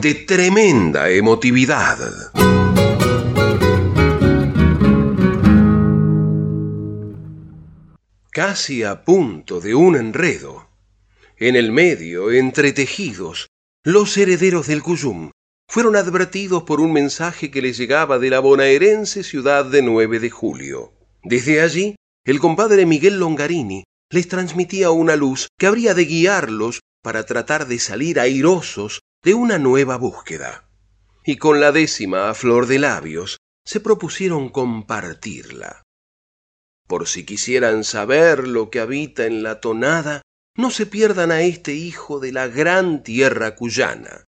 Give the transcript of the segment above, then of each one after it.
de tremenda emotividad. Casi a punto de un enredo. En el medio, entretejidos, los herederos del Cuyum fueron advertidos por un mensaje que les llegaba de la bonaerense ciudad de 9 de julio. Desde allí, el compadre Miguel Longarini les transmitía una luz que habría de guiarlos para tratar de salir airosos de una nueva búsqueda. Y con la décima a flor de labios, se propusieron compartirla. Por si quisieran saber lo que habita en la tonada, no se pierdan a este hijo de la gran tierra cuyana.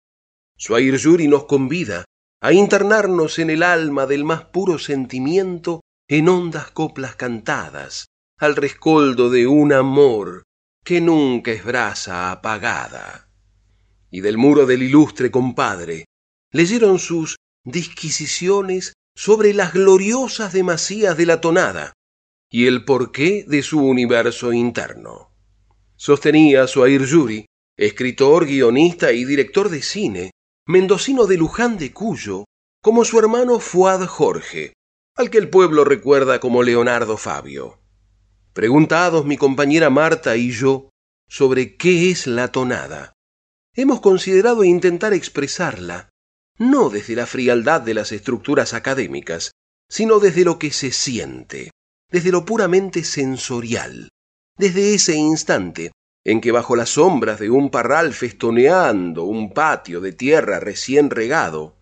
Suair Yuri nos convida a internarnos en el alma del más puro sentimiento en hondas coplas cantadas, al rescoldo de un amor que nunca es brasa apagada. Y del muro del ilustre compadre leyeron sus disquisiciones sobre las gloriosas demasías de la tonada y el porqué de su universo interno. Sostenía Suair Yuri, escritor, guionista y director de cine, mendocino de Luján de Cuyo, como su hermano Fuad Jorge, al que el pueblo recuerda como Leonardo Fabio. Preguntados mi compañera Marta y yo sobre qué es la tonada, hemos considerado intentar expresarla, no desde la frialdad de las estructuras académicas, sino desde lo que se siente, desde lo puramente sensorial, desde ese instante en que bajo las sombras de un parral festoneando un patio de tierra recién regado,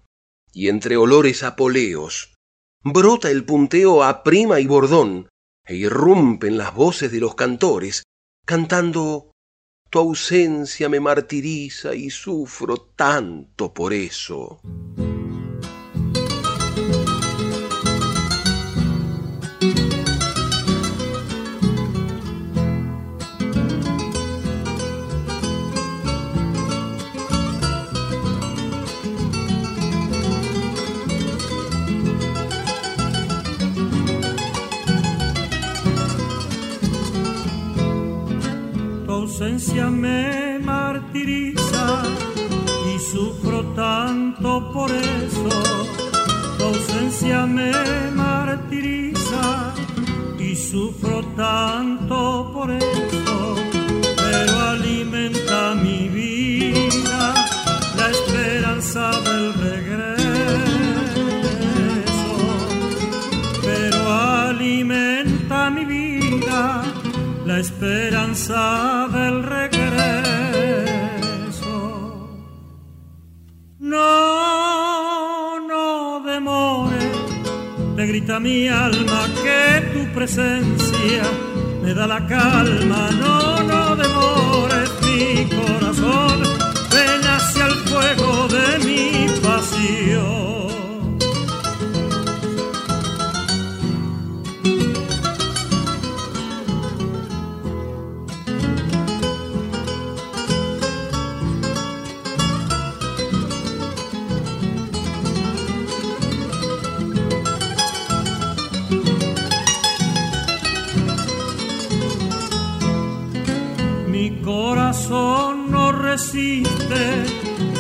y entre olores apoleos, brota el punteo a prima y bordón, e irrumpen las voces de los cantores, cantando Tu ausencia me martiriza y sufro tanto por eso. Ausencia me martiriza y sufro tanto por eso. Tu ausencia me martiriza y sufro tanto por eso. La esperanza del regreso. No, no demore, te grita mi alma que tu presencia me da la calma. No, no demores mi corazón, ven hacia el fuego de mi pasión.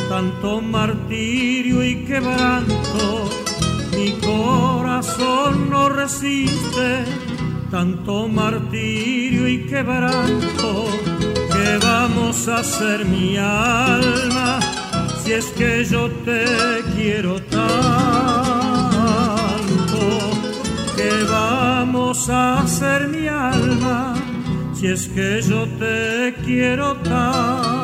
Tanto martirio y quebranto. Mi corazón no resiste tanto martirio y quebranto. ¿Qué vamos a hacer mi alma si es que yo te quiero tanto? ¿Qué vamos a hacer mi alma? si es que yo te quiero tanto.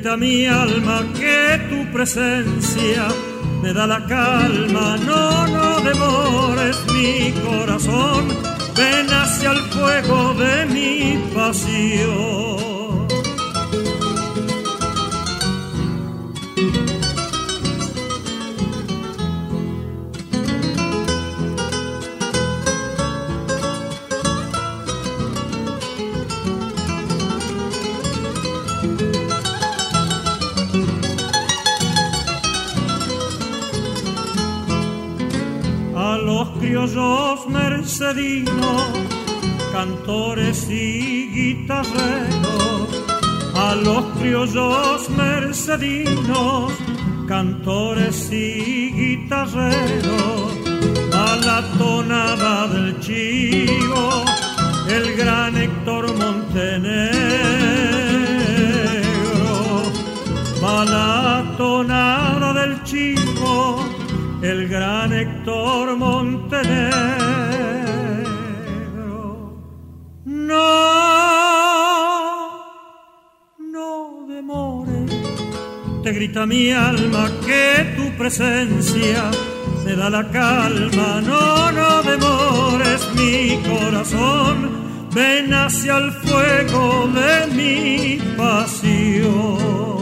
Grita mi alma que tu presencia me da la calma. No, no demores mi corazón, ven hacia el fuego de mi pasión. Criollos mercedinos, cantores y guitarreros, a los criollos mercedinos, cantores y guitarreros, a la tonada del chivo, el gran Héctor Montenegro, a la tonada del chivo, el gran Héctor Montenegro. No, no demores, te grita mi alma que tu presencia me da la calma. No, no demores mi corazón, ven hacia el fuego de mi pasión.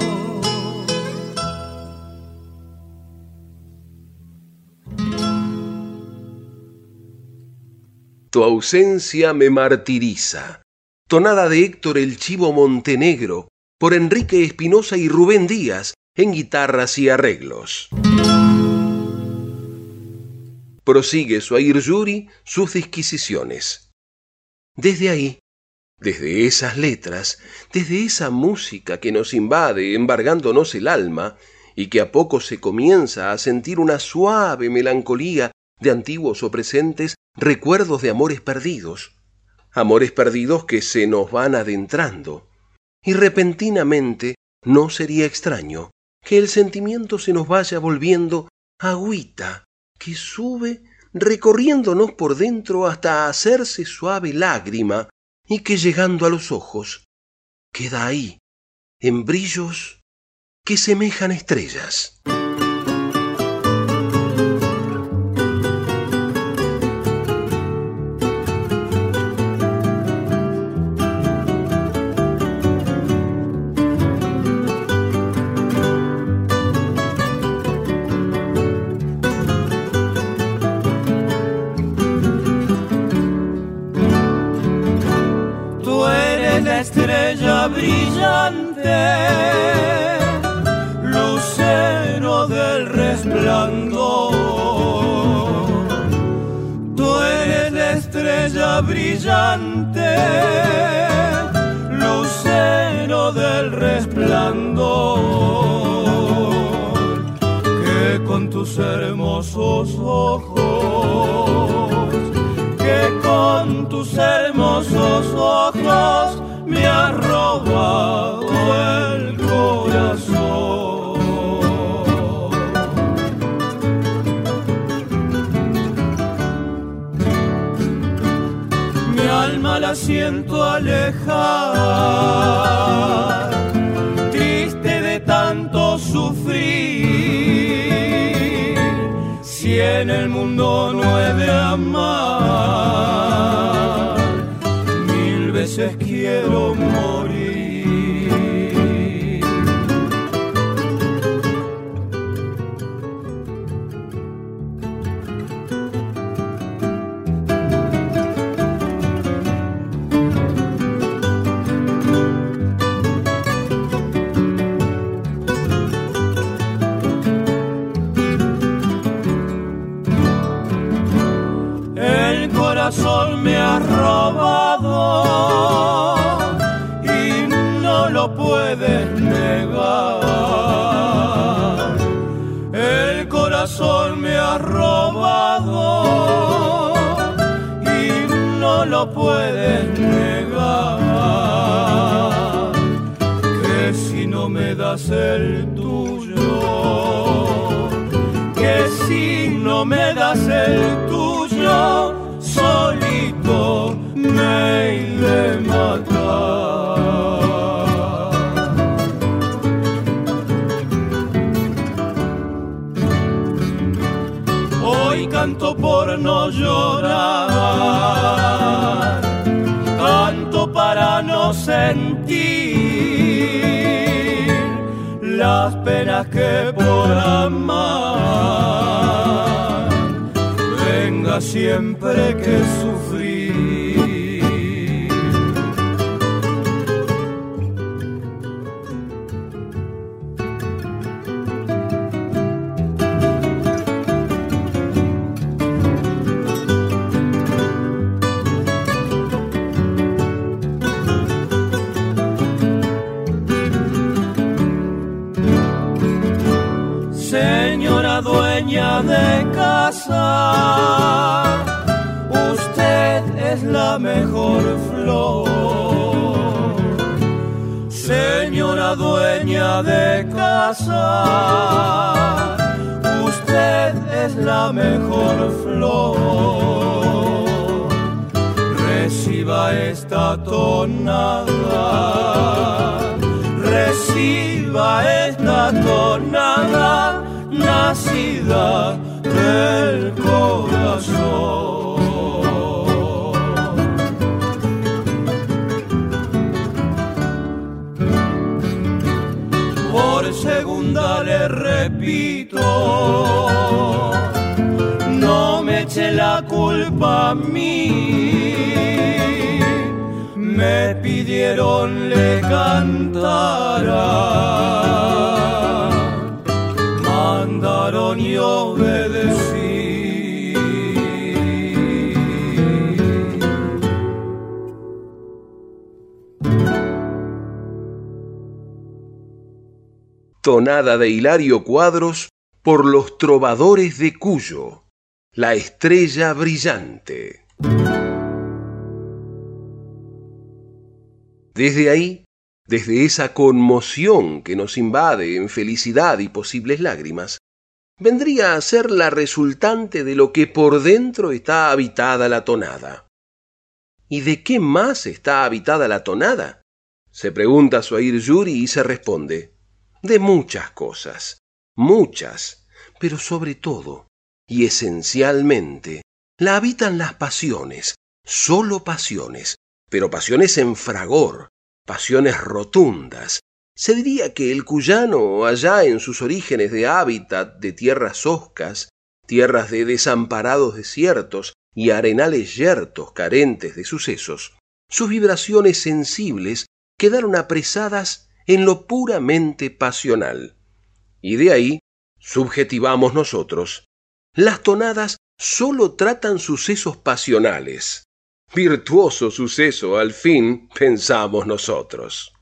Tu ausencia me martiriza. Tonada de Héctor el Chivo Montenegro por Enrique Espinosa y Rubén Díaz en guitarras y arreglos. Prosigue su Yuri sus disquisiciones. Desde ahí, desde esas letras, desde esa música que nos invade embargándonos el alma y que a poco se comienza a sentir una suave melancolía de antiguos o presentes recuerdos de amores perdidos, amores perdidos que se nos van adentrando, y repentinamente no sería extraño que el sentimiento se nos vaya volviendo agüita que sube recorriéndonos por dentro hasta hacerse suave lágrima y que llegando a los ojos queda ahí, en brillos que semejan estrellas. En el mundo no he las penas que por amar venga siempre que sufrir. Mejor flor. Señora dueña de casa, usted es la mejor flor. Reciba esta tonada, reciba esta tonada nacida del corazón. No me eche la culpa a mí. Me pidieron le cantara mandaron y obedecí. Tonada de Hilario Cuadros por los trovadores de Cuyo, la estrella brillante. Desde ahí, desde esa conmoción que nos invade en felicidad y posibles lágrimas, vendría a ser la resultante de lo que por dentro está habitada la tonada. ¿Y de qué más está habitada la tonada? Se pregunta Suair Yuri y se responde, de muchas cosas, muchas, pero sobre todo y esencialmente la habitan las pasiones, sólo pasiones, pero pasiones en fragor, pasiones rotundas. Se diría que el cuyano, allá en sus orígenes de hábitat de tierras hoscas, tierras de desamparados desiertos y arenales yertos carentes de sucesos, sus vibraciones sensibles quedaron apresadas en lo puramente pasional. Y de ahí subjetivamos nosotros. Las tonadas sólo tratan sucesos pasionales. Virtuoso suceso, al fin, pensamos nosotros.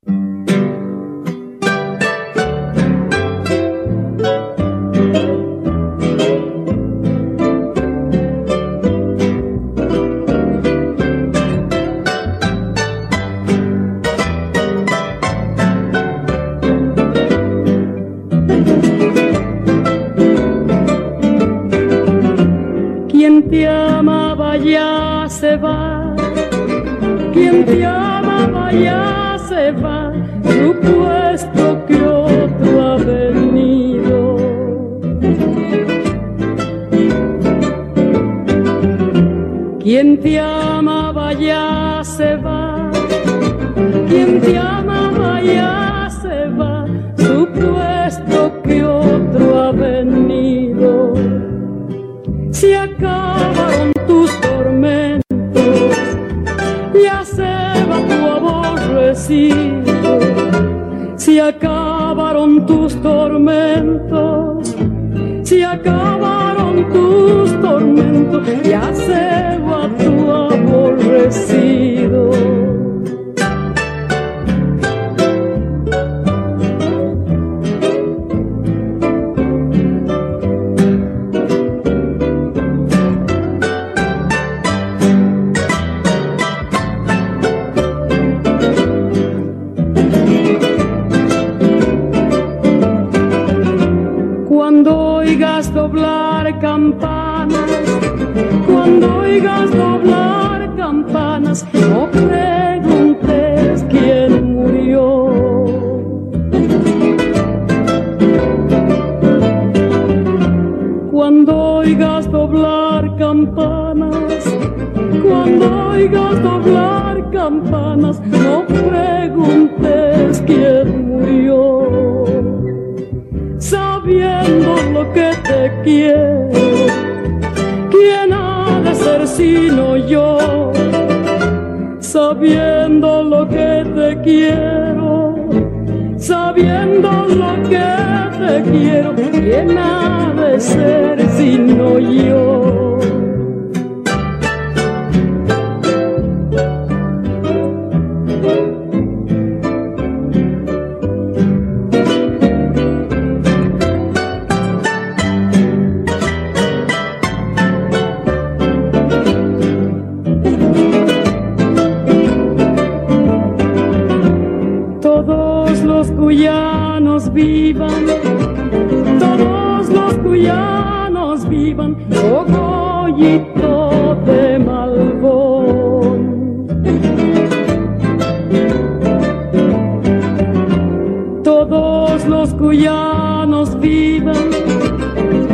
cuyanos vivan,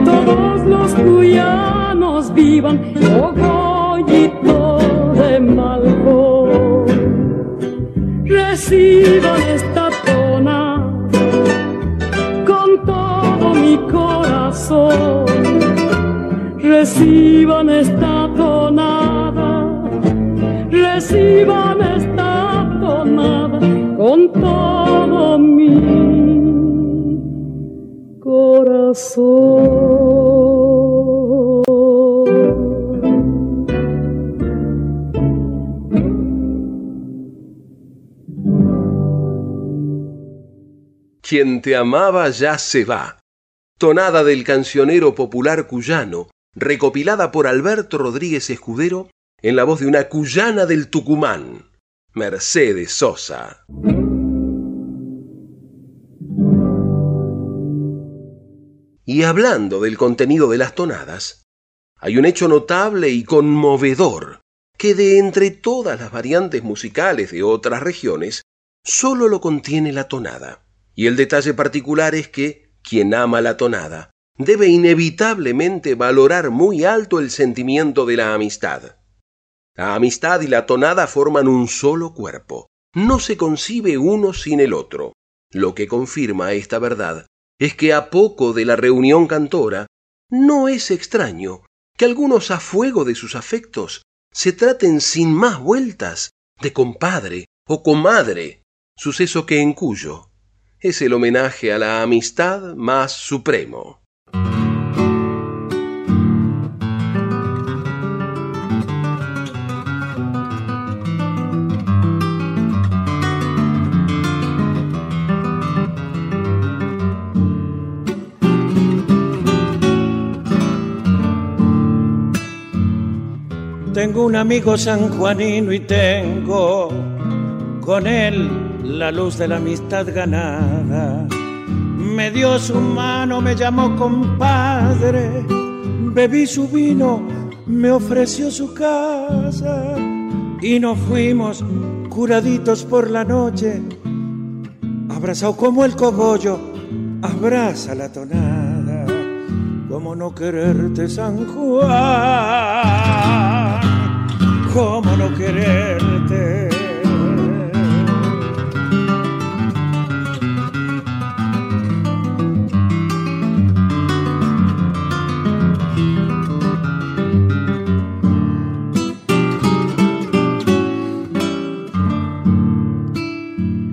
todos los cuyanos vivan, oh cogollito de Malco. Reciban esta tona con todo mi corazón, reciban esta tonada, reciban esta tonada con todo mi Quien te amaba ya se va. Tonada del cancionero popular cuyano, recopilada por Alberto Rodríguez Escudero en la voz de una cuyana del Tucumán, Mercedes Sosa. Y hablando del contenido de las tonadas, hay un hecho notable y conmovedor, que de entre todas las variantes musicales de otras regiones, solo lo contiene la tonada. Y el detalle particular es que quien ama la tonada debe inevitablemente valorar muy alto el sentimiento de la amistad. La amistad y la tonada forman un solo cuerpo. No se concibe uno sin el otro. Lo que confirma esta verdad es que a poco de la reunión cantora, no es extraño que algunos a fuego de sus afectos se traten sin más vueltas de compadre o comadre, suceso que en Cuyo es el homenaje a la amistad más supremo. Tengo un amigo sanjuanino y tengo con él la luz de la amistad ganada. Me dio su mano, me llamó compadre, bebí su vino, me ofreció su casa y nos fuimos curaditos por la noche, abrazado como el cogollo, abraza la tonada, como no quererte San Juan cómo no quererte.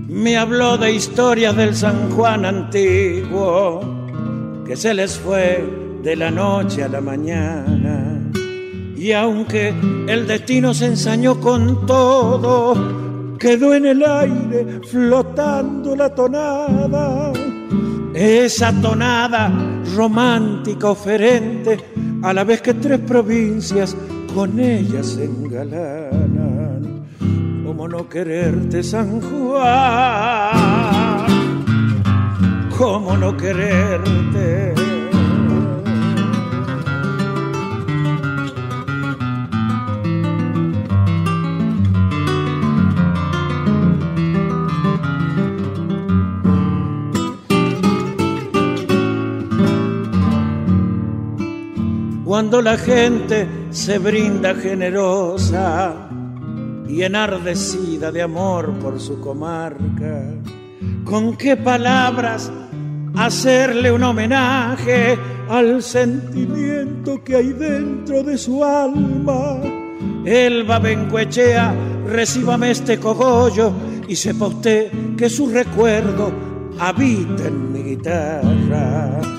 Me habló de historias del San Juan antiguo, que se les fue de la noche a la mañana y aunque el destino se ensañó con todo, quedó en el aire flotando la tonada. Esa tonada romántica oferente, a la vez que tres provincias con ella se engalanan. ¿Cómo no quererte, San Juan? ¿Cómo no quererte? Cuando la gente se brinda generosa, y enardecida de amor por su comarca. ¿Con qué palabras hacerle un homenaje al sentimiento que hay dentro de su alma? El Bencuechea, recíbame este cogollo y sepa usted que su recuerdo habita en mi guitarra.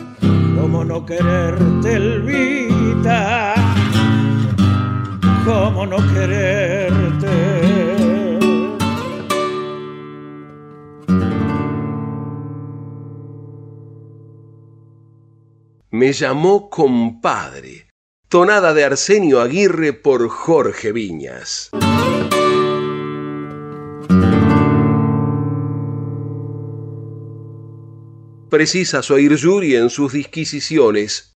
¿Cómo no quererte, Elvita? ¿Cómo no quererte? Me llamó compadre. Tonada de Arsenio Aguirre por Jorge Viñas. Precisa oír Yuri en sus disquisiciones.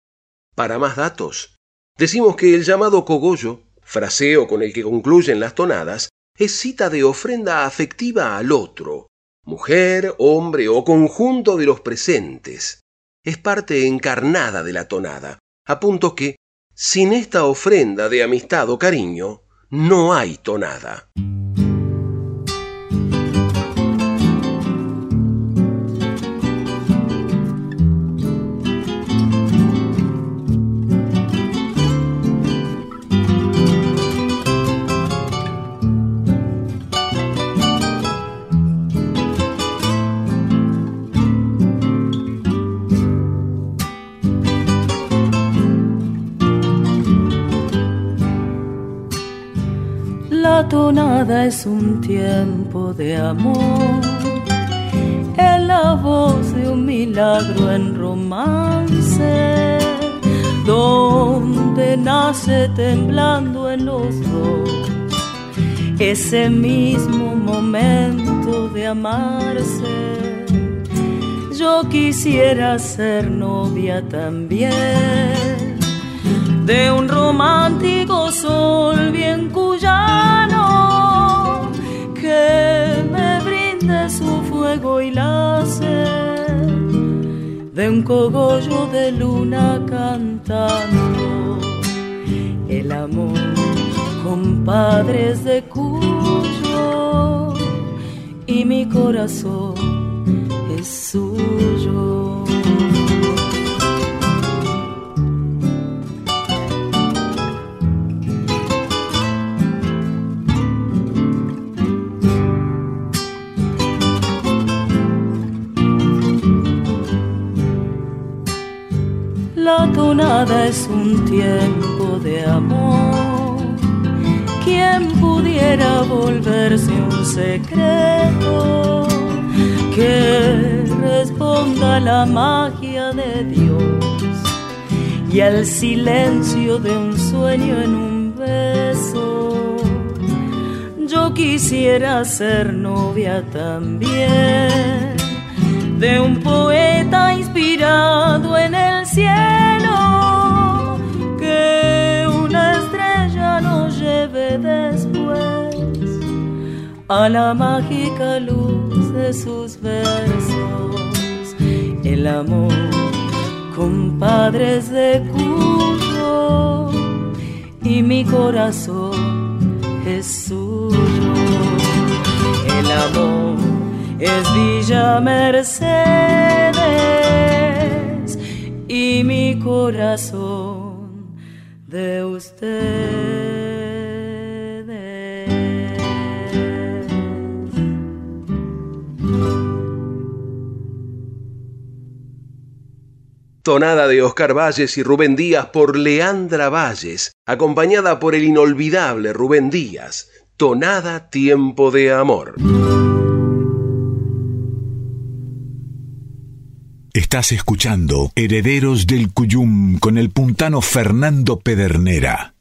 Para más datos, decimos que el llamado cogollo, fraseo con el que concluyen las tonadas, es cita de ofrenda afectiva al otro, mujer, hombre o conjunto de los presentes. Es parte encarnada de la tonada, a punto que, sin esta ofrenda de amistad o cariño, no hay tonada. Tonada es un tiempo de amor, es la voz de un milagro en romance, donde nace temblando en los dos ese mismo momento de amarse. Yo quisiera ser novia también de un romántico sol bien cuyano su fuego y la sed de un cogollo de luna cantando el amor compadres de Cuyo y mi corazón es suyo. Tonada es un tiempo de amor. ¿Quién pudiera volverse un secreto que responda a la magia de Dios y al silencio de un sueño en un beso? Yo quisiera ser novia también de un poeta inspirado en el cielo, a la mágica luz de sus versos. El amor, compadres de Cuyo, y mi corazón es suyo. El amor es Villa Mercedes y mi corazón de ustedes. Tonada de Oscar Valles y Rubén Díaz por Leandra Valles, acompañada por el inolvidable Rubén Díaz. Tonada Tiempo de Amor. Estás escuchando Herederos del Cuyum con el puntano Fernando Pedernera.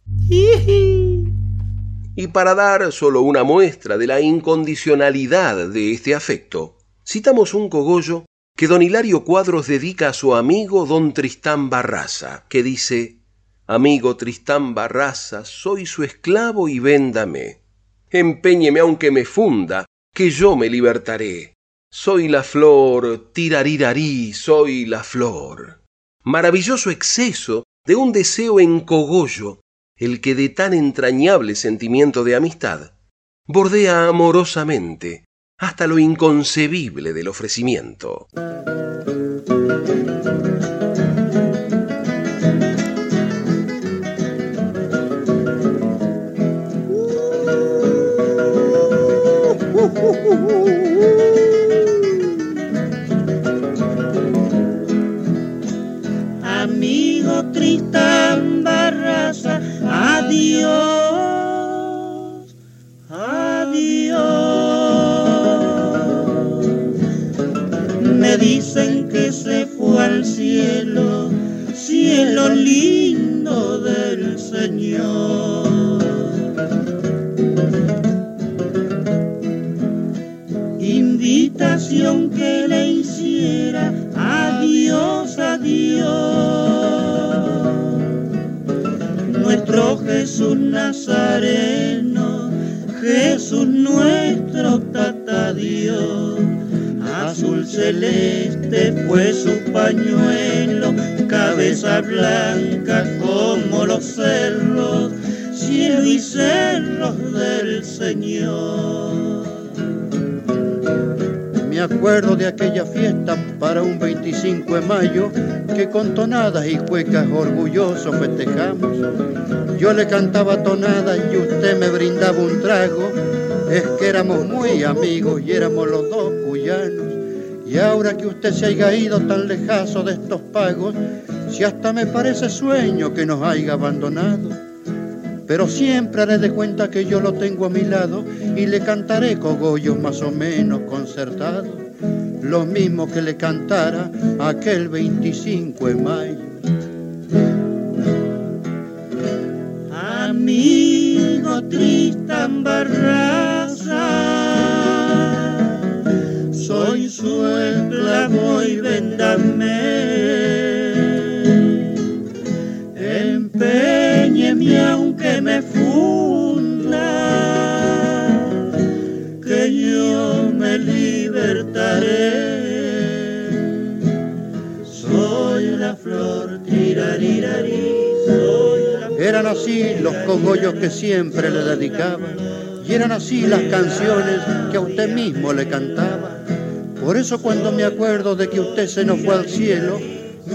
Y para dar solo una muestra de la incondicionalidad de este afecto, citamos un cogollo que don Hilario Cuadros dedica a su amigo don Tristán Barraza, que dice, Amigo Tristán Barraza, soy su esclavo y véndame. Empeñeme aunque me funda, que yo me libertaré. Soy la flor, tirarirarí, soy la flor. Maravilloso exceso de un deseo en cogollo, el que de tan entrañable sentimiento de amistad bordea amorosamente hasta lo inconcebible del ofrecimiento. Cielo, cielo lindo del Señor. Invitación que le hiciera, adiós, adiós. Nuestro Jesús Nazareno, Jesús nuestro celeste fue su pañuelo, cabeza blanca como los cerros, cielo y cerros del Señor. Me acuerdo de aquella fiesta para un 25 de mayo que con tonadas y cuecas orgullosos festejamos. Yo le cantaba tonadas y usted me brindaba un trago. Es que éramos muy amigos y éramos los dos cuyanos. Y ahora que usted se haya ido tan lejazo de estos pagos, si hasta me parece sueño que nos haya abandonado. Pero siempre haré de cuenta que yo lo tengo a mi lado y le cantaré cogollos más o menos concertados, lo mismo que le cantara aquel 25 de mayo. Amigo Tristan Barraza su y vendame. Empeñeme aunque me funda, que yo me libertaré. Soy la flor, tirarirarí, soy la flor, Eran así los cogollos que siempre le dedicaba. Y eran así las canciones que a usted mismo le cantaba. Por eso cuando me acuerdo de que usted se nos fue al cielo,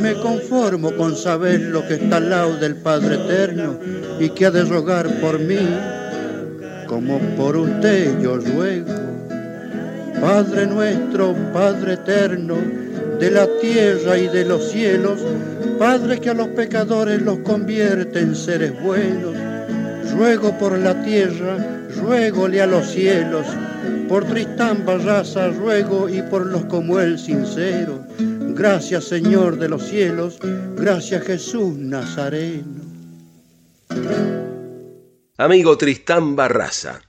me conformo con saber lo que está al lado del Padre Eterno y que ha de rogar por mí, como por usted yo ruego. Padre nuestro, Padre Eterno, de la tierra y de los cielos, Padre que a los pecadores los convierte en seres buenos, ruego por la tierra, ruegole a los cielos, por Tristán Barraza ruego y por los como él sincero. Gracias Señor de los cielos, gracias Jesús Nazareno. Amigo Tristán Barraza,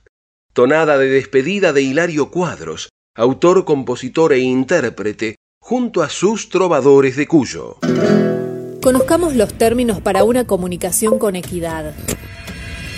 tonada de despedida de Hilario Cuadros, autor, compositor e intérprete, junto a sus trovadores de Cuyo. Conozcamos los términos para una comunicación con equidad.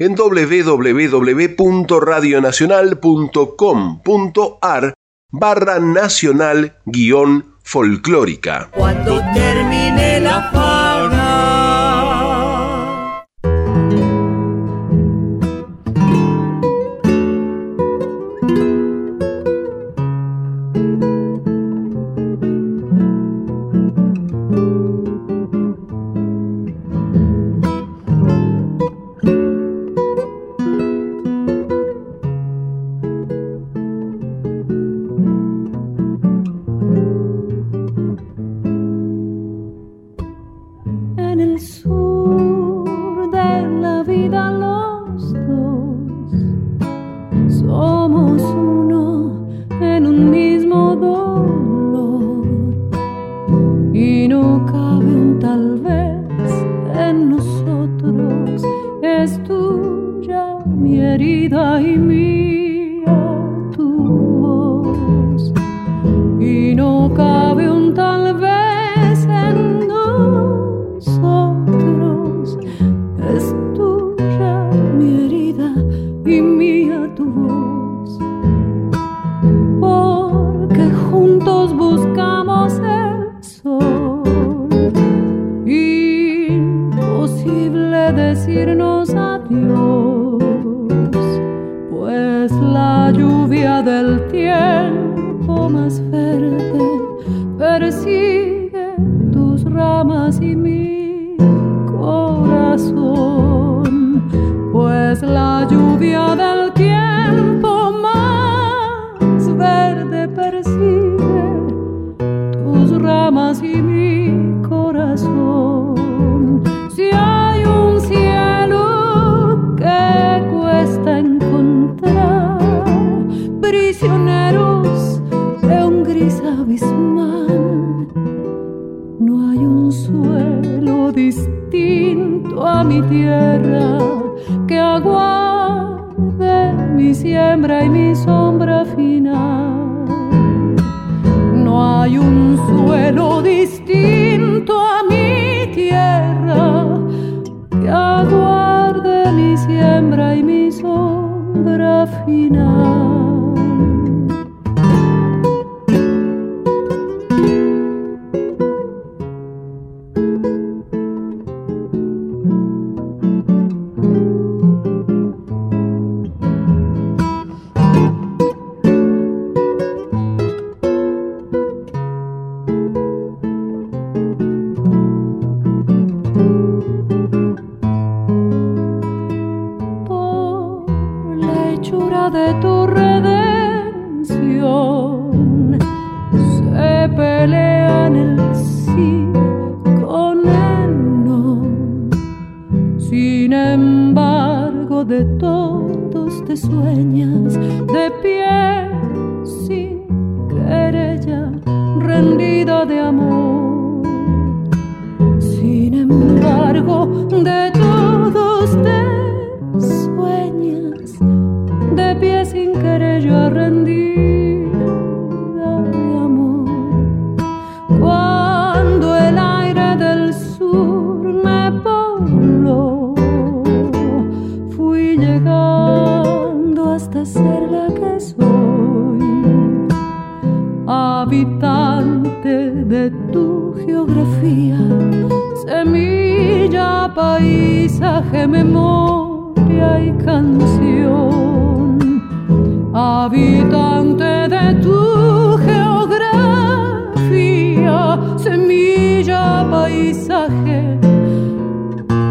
en www.radionacional.com.ar barra nacional guion folclórica. lo distinto a mi tierra, que aguarde mi siembra y mi sombra final. No hay un suelo distinto a mi tierra, que aguarde mi siembra y mi sombra final. paisaje, memoria y canción. Habitante de tu geografía, semilla, paisaje,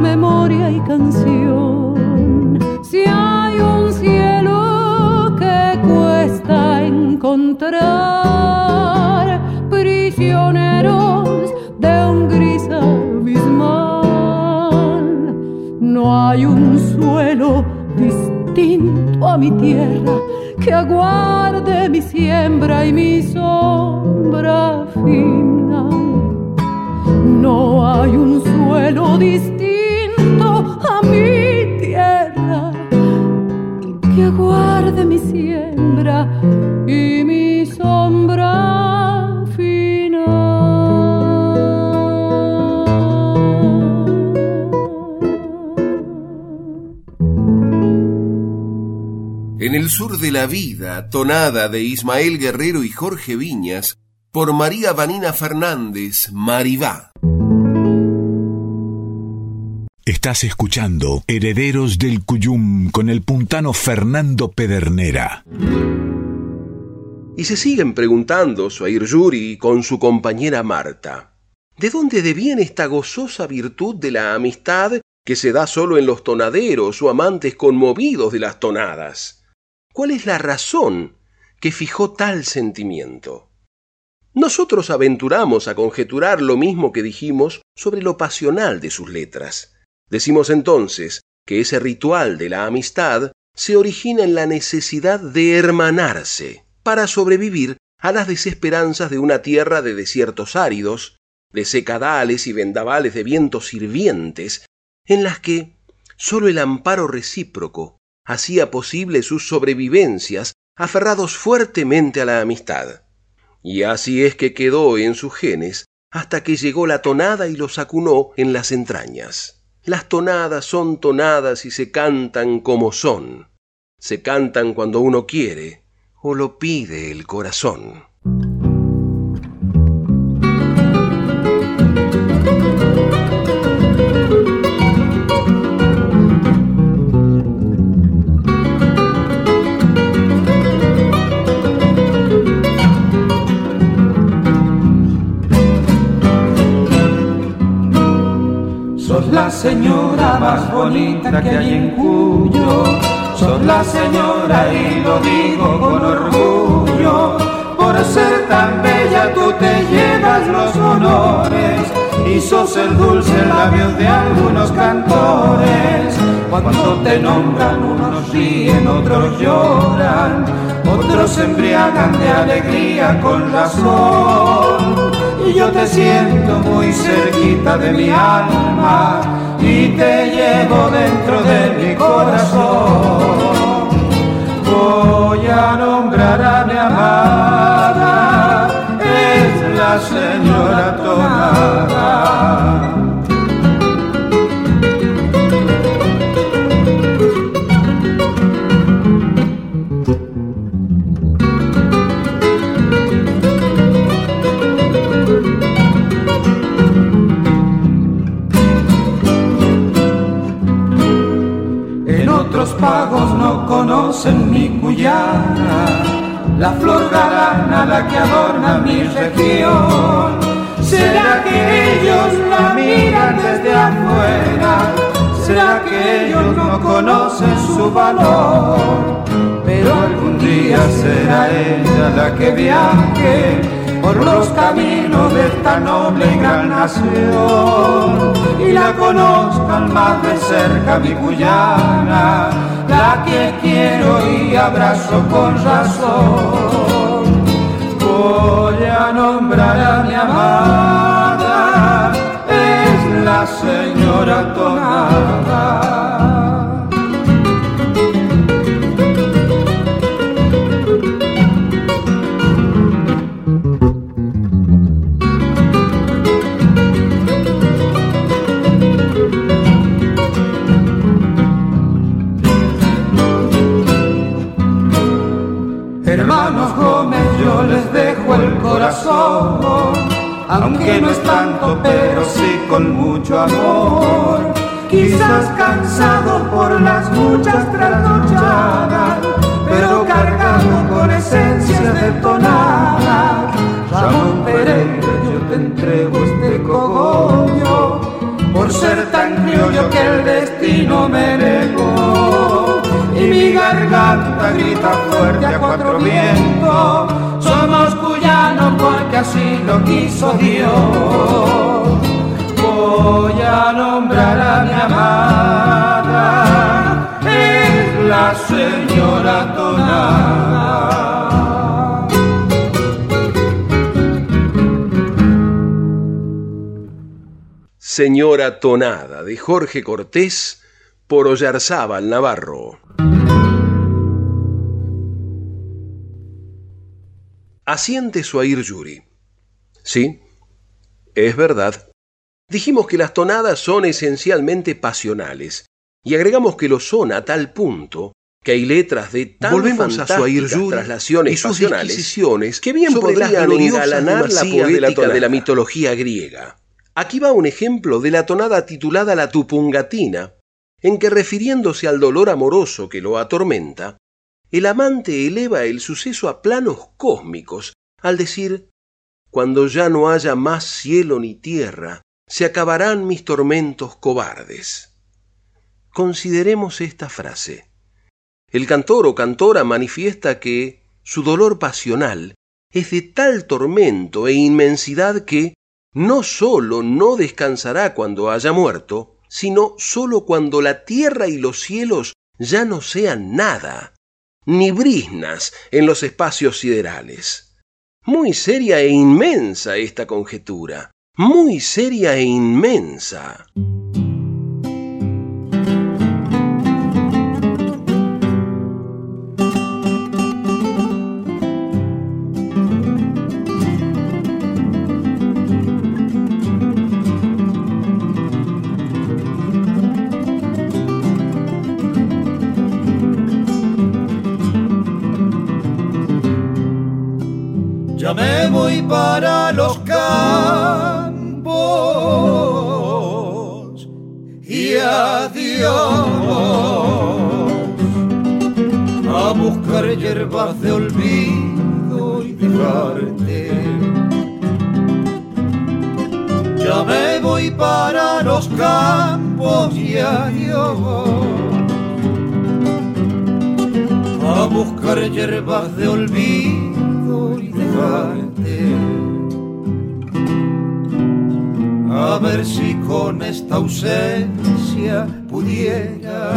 memoria y canción. Si hay un cielo que cuesta encontrar, a mi tierra que aguarde mi siembra y mi sombra fina. No hay un suelo distinto a mi tierra que aguarde mi siembra el sur de la vida, tonada de Ismael Guerrero y Jorge Viñas, por María Vanina Fernández, Maribá. Estás escuchando Herederos del Cuyum con el puntano Fernando Pedernera. Y se siguen preguntando Suair Yuri con su compañera Marta. ¿De dónde deviene esta gozosa virtud de la amistad que se da solo en los tonaderos o amantes conmovidos de las tonadas? ¿Cuál es la razón que fijó tal sentimiento? Nosotros aventuramos a conjeturar lo mismo que dijimos sobre lo pasional de sus letras. Decimos entonces que ese ritual de la amistad se origina en la necesidad de hermanarse para sobrevivir a las desesperanzas de una tierra de desiertos áridos, de secadales y vendavales de vientos hirvientes, en las que sólo el amparo recíproco hacía posible sus sobrevivencias aferrados fuertemente a la amistad. Y así es que quedó en sus genes hasta que llegó la tonada y los acunó en las entrañas. Las tonadas son tonadas y se cantan como son. Se cantan cuando uno quiere o lo pide el corazón. La señora más bonita que hay en Cuyo. Sos la señora y lo digo con orgullo. Por ser tan bella tú te llevas los honores y sos el dulce labio de algunos cantores. Cuando te nombran unos ríen, otros lloran, otros se embriagan de alegría con razón y yo te siento muy cerquita de mi alma y te llevo dentro de mi corazón. Voy a nombrar a mi amada, es la señora Tonada. Conocen mi cuyana, la flor galana la que adorna mi región. ¿Será que ellos la miran desde afuera? ¿Será que ellos no conocen su valor? Pero algún día será ella la que viaje por los caminos de esta noble y gran nación y la conozcan más de cerca mi cuyana, la que quiero y abrazo con razón. Voy a nombrar a mi amada, es la señora Tonada. Dejo el corazón, aunque no es tanto, pero sí con mucho amor. Quizás cansado por las muchas trasnochadas, pero cargado con esencias de tonada. Ramón Pereira, yo te entrego este cogollo, por ser tan criollo que el destino me negó y mi garganta grita fuerte a cuatro vientos. Porque así lo quiso Dios. Voy a nombrar a mi amada, es la señora Tonada. Señora Tonada de Jorge Cortés por Ollarzábal Navarro. Asiente Suair Yuri. Sí, es verdad. Dijimos que las tonadas son esencialmente pasionales y agregamos que lo son a tal punto que hay letras de tan Volvemos a su fantásticas traslaciones y sus pasionales que bien podrían engalanar la demasías de la poética de la, mitología griega. Aquí va un ejemplo de la tonada titulada La Tupungatina, en que refiriéndose al dolor amoroso que lo atormenta, el amante eleva el suceso a planos cósmicos al decir Cuando ya no haya más cielo ni tierra, se acabarán mis tormentos cobardes. Consideremos esta frase. El cantor o cantora manifiesta que su dolor pasional es de tal tormento e inmensidad que no sólo no descansará cuando haya muerto, sino sólo cuando la tierra y los cielos ya no sean nada, ni brisnas en los espacios siderales. Muy seria e inmensa esta conjetura, muy seria e inmensa. Voy para los campos y adiós a buscar hierbas de olvido y dejarte. Ya me voy para los campos y adiós a buscar hierbas de olvido y dejarte. A ver si con esta ausencia pudiera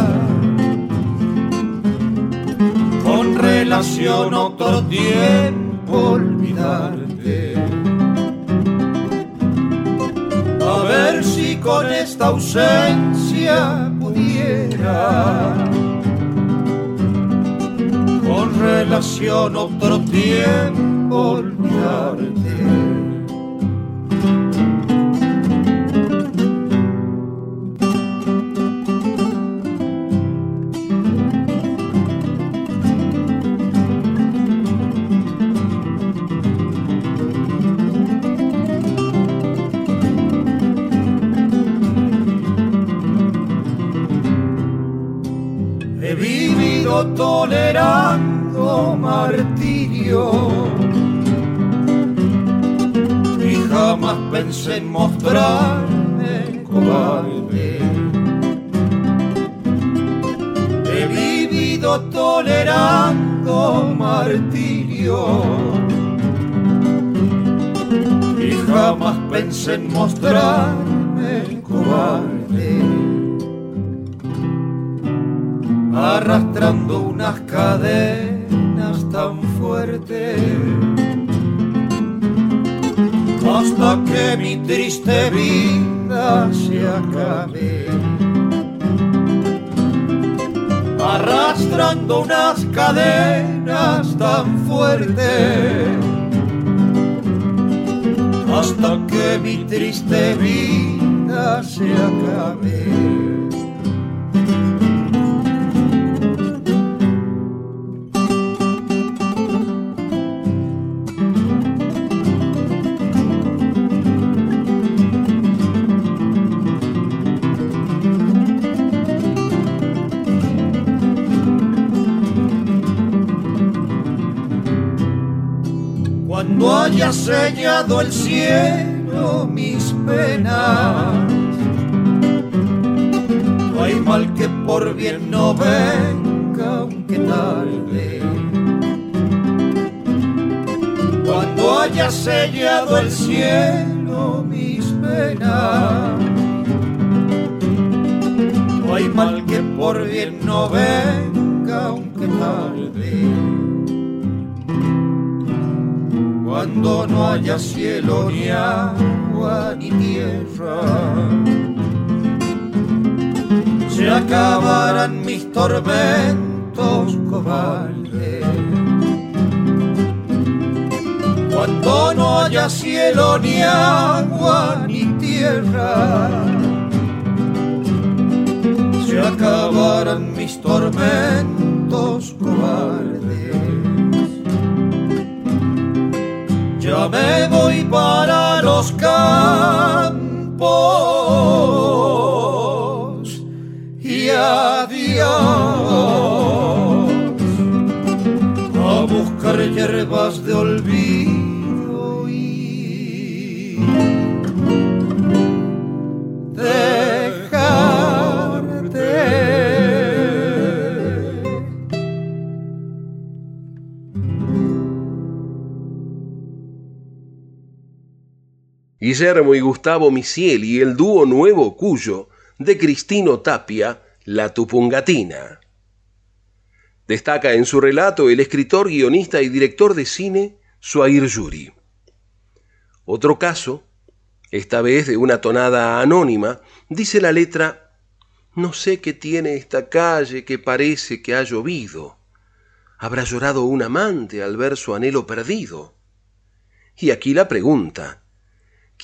con relación otro tiempo olvidarte. A ver si con esta ausencia pudiera con relación otro tiempo olvidarte. Pensé en mostrarme cobarde. He vivido tolerando martirio. Y jamás pensé en mostrarme cobarde. Arrastrando unas cadenas tan fuertes hasta que mi triste vida se acabe. Arrastrando unas cadenas tan fuertes hasta que mi triste vida se acabe. Haya sellado el cielo mis penas, no hay mal que por bien no venga, aunque tarde. Cuando haya sellado el cielo mis penas, no hay mal que por bien no venga, cuando no haya cielo ni agua ni tierra. Se acabarán mis tormentos cobardes. Cuando no haya cielo ni agua ni tierra. Se acabarán mis tormentos cobardes. Ya me voy para los campos. Y adiós. A buscar hierbas de olvido Guillermo y Gustavo Misiel y el dúo Nuevo Cuyo de Cristino Tapia, La Tupungatina. Destaca en su relato el escritor, guionista y director de cine Suair Yuri. Otro caso, esta vez de una tonada anónima, dice la letra No sé qué tiene esta calle que parece que ha llovido. Habrá llorado un amante al ver su anhelo perdido. Y aquí la pregunta,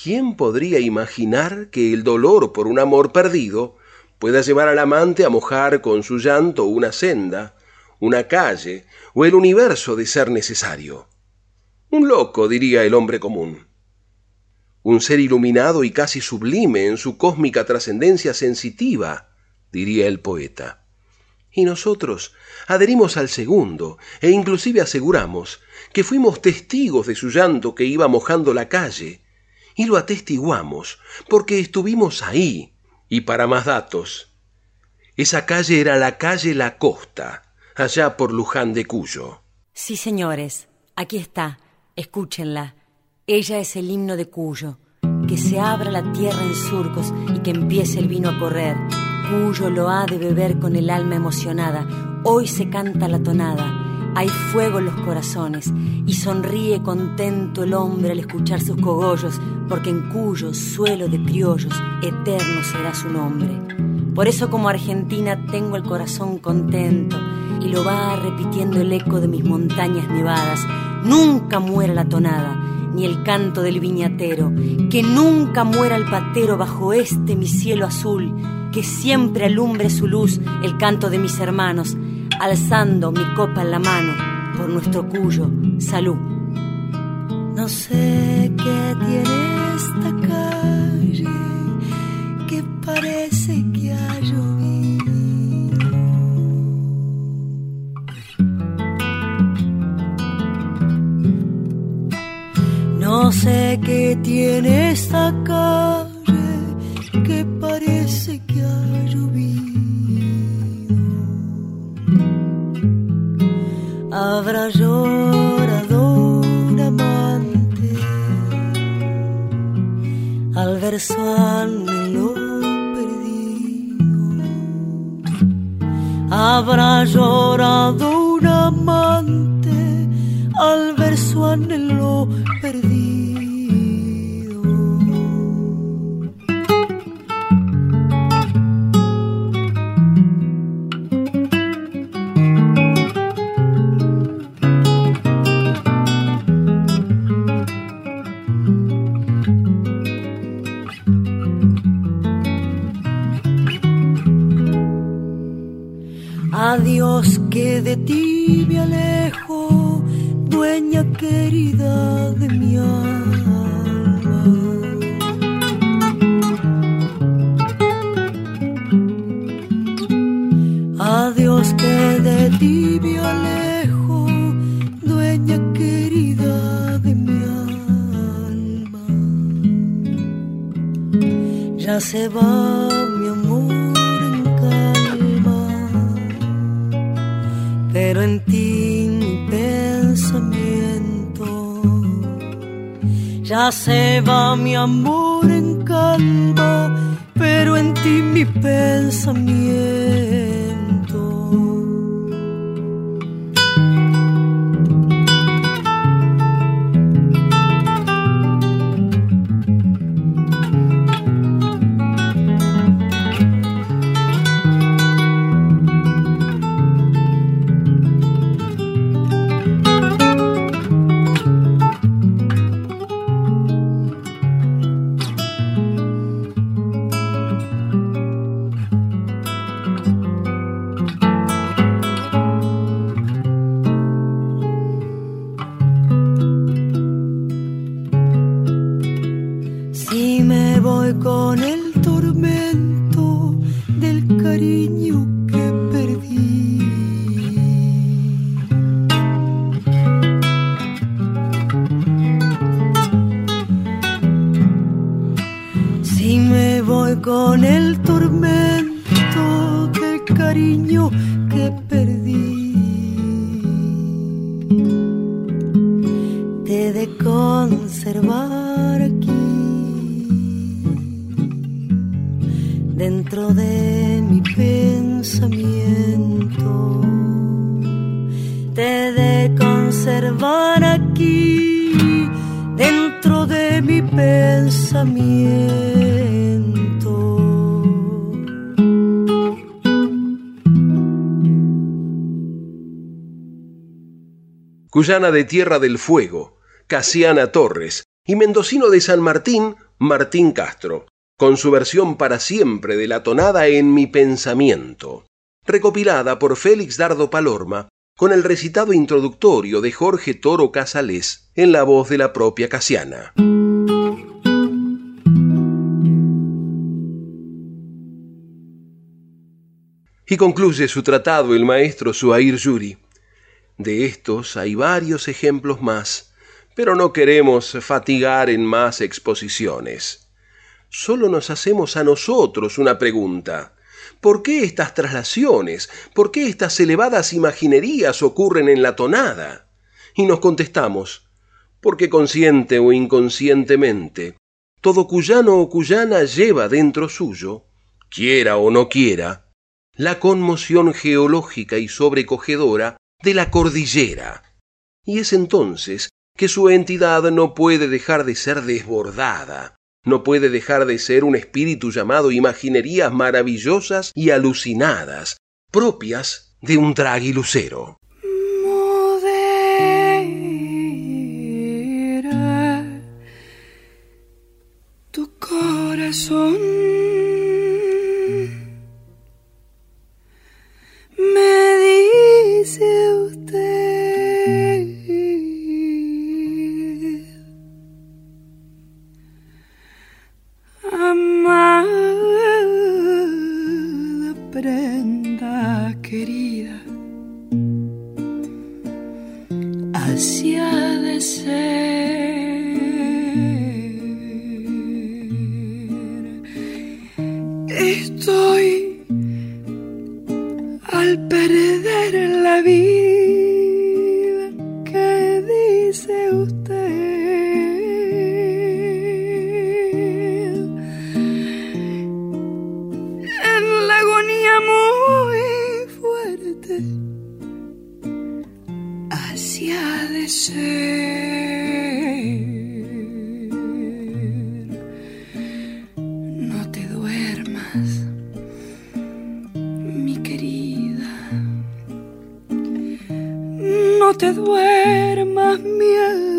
¿quién podría imaginar que el dolor por un amor perdido pueda llevar al amante a mojar con su llanto una senda, una calle o el universo de ser necesario? Un loco, diría el hombre común. Un ser iluminado y casi sublime en su cósmica trascendencia sensitiva, diría el poeta. Y nosotros adherimos al segundo e inclusive aseguramos que fuimos testigos de su llanto que iba mojando la calle, y lo atestiguamos porque estuvimos ahí. Y para más datos, esa calle era la calle La Costa, allá por Luján de Cuyo. Sí, señores, aquí está, escúchenla. Ella es el himno de Cuyo. Que se abra la tierra en surcos y que empiece el vino a correr. Cuyo lo ha de beber con el alma emocionada. Hoy se canta la tonada hay fuego en los corazones y sonríe contento el hombre al escuchar sus cogollos, porque en cuyo suelo de criollos eterno será su nombre. Por eso como Argentina tengo el corazón contento y lo va repitiendo el eco de mis montañas nevadas. Nunca muera la tonada, ni el canto del viñatero, que nunca muera el patero bajo este mi cielo azul, que siempre alumbre su luz el canto de mis hermanos alzando mi copa en la mano por nuestro cuyo salud. No sé qué tiene esta calle que parece que ha llovido. No sé qué tiene esta calle que parece que ha llovido. Habrá llorado un amante al ver su anhelo perdido. Habrá llorado un amante al ver su anhelo perdido. Con el tormento del cariño Cuyana de Tierra del Fuego, Casiana Torres, y mendocino de San Martín, Martín Castro, con su versión para siempre de la tonada en mi pensamiento, recopilada por Félix Dardo Palorma, con el recitado introductorio de Jorge Toro Casales en la voz de la propia Casiana. Y concluye su tratado el maestro Suair Yuri. De estos hay varios ejemplos más, pero no queremos fatigar en más exposiciones. Solo nos hacemos a nosotros una pregunta. ¿Por qué estas traslaciones? ¿Por qué estas elevadas imaginerías ocurren en la tonada? Y nos contestamos, porque consciente o inconscientemente, todo cuyano o cuyana lleva dentro suyo, quiera o no quiera, la conmoción geológica y sobrecogedora de la cordillera. Y es entonces que su entidad no puede dejar de ser desbordada, no puede dejar de ser un espíritu llamado imaginerías maravillosas y alucinadas, propias de un traguilucero. Tu corazón. Dice usted amada prenda querida así ha de ser. Estoy al perder la vida que dice usted en la agonía muy fuerte así ha de te duermas mi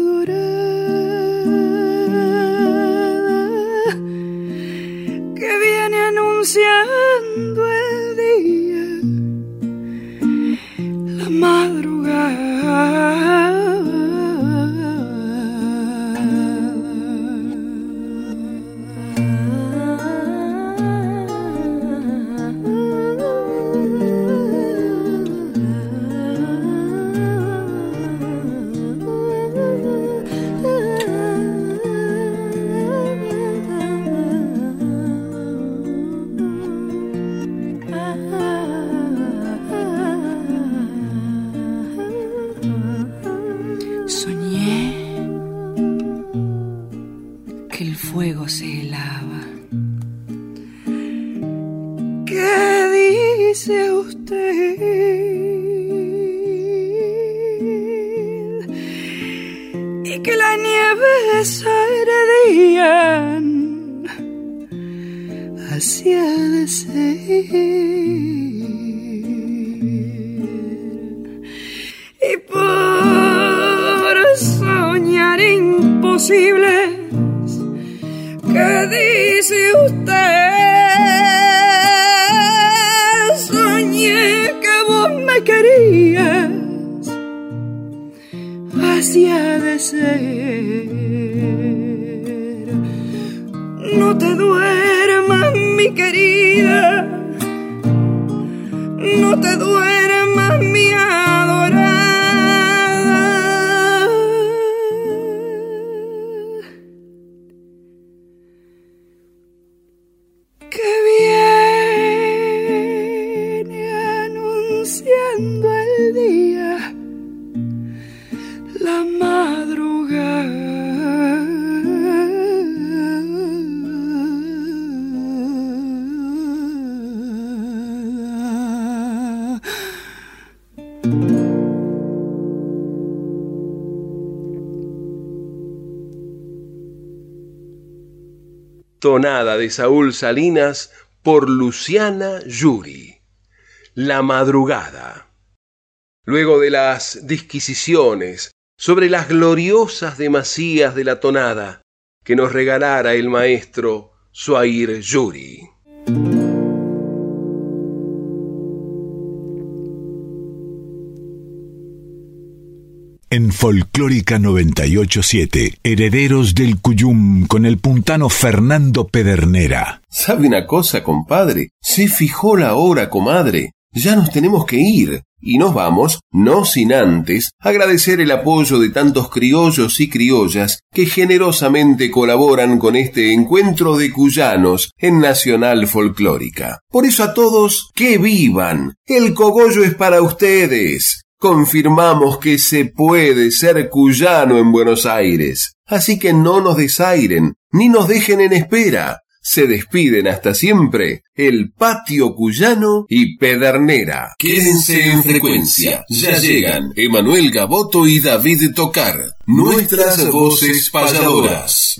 Tonada de Saúl Salinas por Luciana Yuri. La madrugada. Luego de las disquisiciones sobre las gloriosas demasías de la tonada que nos regalara el maestro Suair Yuri. En Folclórica 987, Herederos del Cuyum con el puntano Fernando Pedernera. ¿Sabe una cosa, compadre? Se fijó la hora, comadre. Ya nos tenemos que ir. Y nos vamos, no sin antes, agradecer el apoyo de tantos criollos y criollas que generosamente colaboran con este encuentro de cuyanos en Nacional Folclórica. Por eso a todos, que vivan. El cogollo es para ustedes. Confirmamos que se puede ser cuyano en Buenos Aires. Así que no nos desairen, ni nos dejen en espera. Se despiden hasta siempre el patio cuyano y Pedernera. Quédense en frecuencia. Ya llegan Emanuel Gaboto y David Tocar, nuestras voces payadoras.